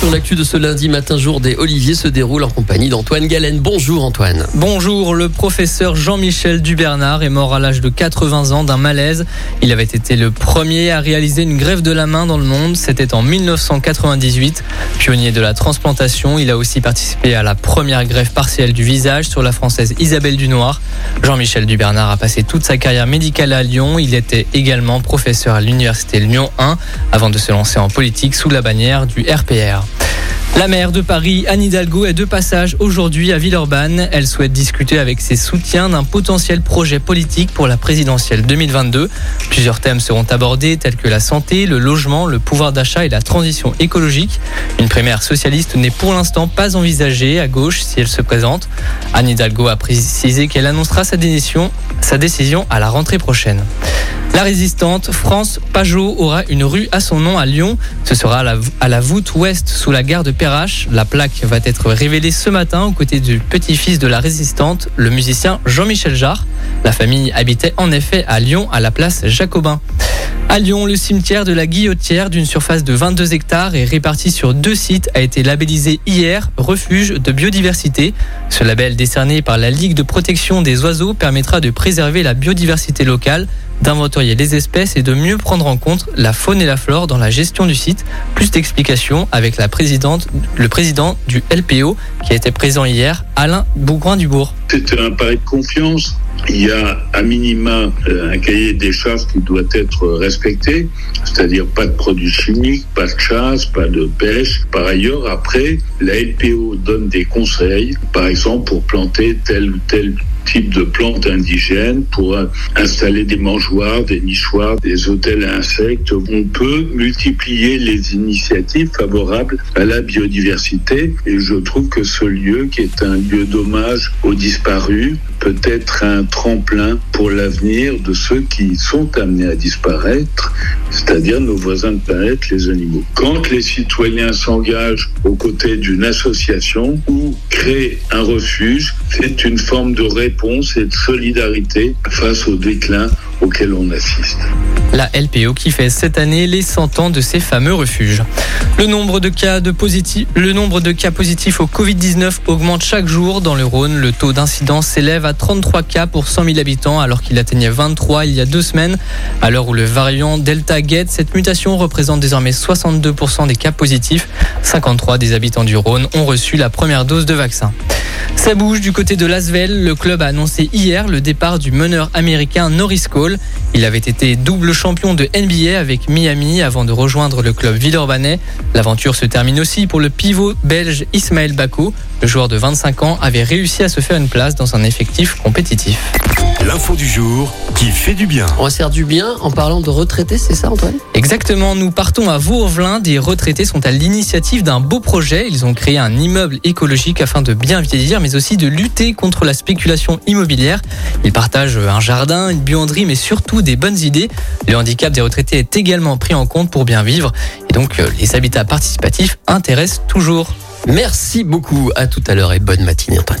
Sur l'actu de ce lundi matin, jour des Oliviers se déroule en compagnie d'Antoine Galen. Bonjour Antoine. Bonjour, le professeur Jean-Michel Dubernard est mort à l'âge de 80 ans d'un malaise. Il avait été le premier à réaliser une grève de la main dans le monde. C'était en 1998. Pionnier de la transplantation, il a aussi participé à la première greffe partielle du visage sur la française Isabelle Dunoir. Jean-Michel Dubernard a passé toute sa carrière médicale à Lyon. Il était également professeur à l'université Lyon 1 avant de se lancer en politique sous la bannière du RPR. La maire de Paris, Anne Hidalgo, est de passage aujourd'hui à Villeurbanne. Elle souhaite discuter avec ses soutiens d'un potentiel projet politique pour la présidentielle 2022. Plusieurs thèmes seront abordés tels que la santé, le logement, le pouvoir d'achat et la transition écologique. Une primaire socialiste n'est pour l'instant pas envisagée à gauche si elle se présente. Anne Hidalgo a précisé qu'elle annoncera sa décision, sa décision à la rentrée prochaine. La résistante France Pajot aura une rue à son nom à Lyon. Ce sera à la, à voûte ouest sous la gare de Perrache. La plaque va être révélée ce matin aux côtés du petit-fils de la résistante, le musicien Jean-Michel Jarre. La famille habitait en effet à Lyon à la place Jacobin. À Lyon, le cimetière de la Guillotière, d'une surface de 22 hectares et réparti sur deux sites, a été labellisé hier refuge de biodiversité. Ce label décerné par la Ligue de protection des oiseaux permettra de préserver la biodiversité locale d'inventorier les espèces et de mieux prendre en compte la faune et la flore dans la gestion du site. Plus d'explications avec le président du LPO qui été présent hier, Alain Bougrain-Dubourg. C'est un pari de confiance. Il y a à minima euh, un cahier des charges qui doit être respecté, c'est-à-dire pas de produits chimiques, pas de chasse, pas de pêche. Par ailleurs, après, la LPO donne des conseils, par exemple pour planter tel ou tel type de plantes indigènes, pour installer des mangeoires, des nichoirs, des hôtels à insectes. On peut multiplier les initiatives favorables à la biodiversité et je trouve que ce lieu, qui est un lieu d'hommage aux peut être un tremplin pour l'avenir de ceux qui sont amenés à disparaître, c'est-à-dire nos voisins de planète, les animaux. Quand les citoyens s'engagent aux côtés d'une association ou créent un refuge, c'est une forme de réponse et de solidarité face au déclin auquel on assiste. La LPO qui fait cette année les 100 ans de ces fameux refuges. Le nombre de cas, le nombre de cas positifs au Covid-19 augmente chaque jour dans le Rhône. Le taux d'incidence s'élève à 33 cas pour 100 000 habitants alors qu'il atteignait 23 il y a deux semaines. À l'heure où le variant Delta guette, cette mutation représente désormais 62% des cas positifs. 53 des habitants du Rhône ont reçu la première dose de vaccin. Ça bouge du côté de Lasvel. Le club a annoncé hier le départ du meneur américain Norris Cole. Il avait été double champion de NBA avec Miami avant de rejoindre le club villeurbanais. L'aventure se termine aussi pour le pivot belge Ismaël Bako. Le joueur de 25 ans avait réussi à se faire une place dans un effectif compétitif. L'info du jour qui fait du bien. On va se faire du bien en parlant de retraités, c'est ça Antoine? Exactement, nous partons à Vaux-en-Velin. Des retraités sont à l'initiative d'un beau projet. Ils ont créé un immeuble écologique afin de bien vieillir, mais aussi de lutter contre la spéculation immobilière. Ils partagent un jardin, une buanderie, mais surtout des bonnes idées. Le handicap des retraités est également pris en compte pour bien vivre. Et donc, euh, les habitats participatifs intéressent toujours. Merci beaucoup, à tout à l'heure et bonne matinée Antoine.